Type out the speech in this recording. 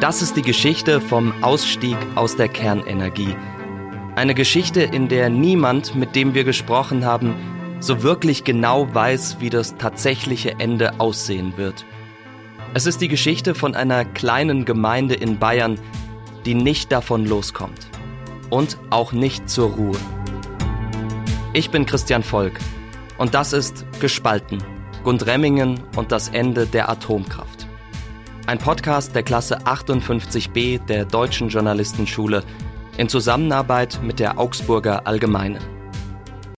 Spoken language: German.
Das ist die Geschichte vom Ausstieg aus der Kernenergie. Eine Geschichte, in der niemand, mit dem wir gesprochen haben, so wirklich genau weiß, wie das tatsächliche Ende aussehen wird. Es ist die Geschichte von einer kleinen Gemeinde in Bayern, die nicht davon loskommt. Und auch nicht zur Ruhe. Ich bin Christian Volk und das ist Gespalten, Gundremmingen und das Ende der Atomkraft. Ein Podcast der Klasse 58b der Deutschen Journalistenschule in Zusammenarbeit mit der Augsburger Allgemeinen.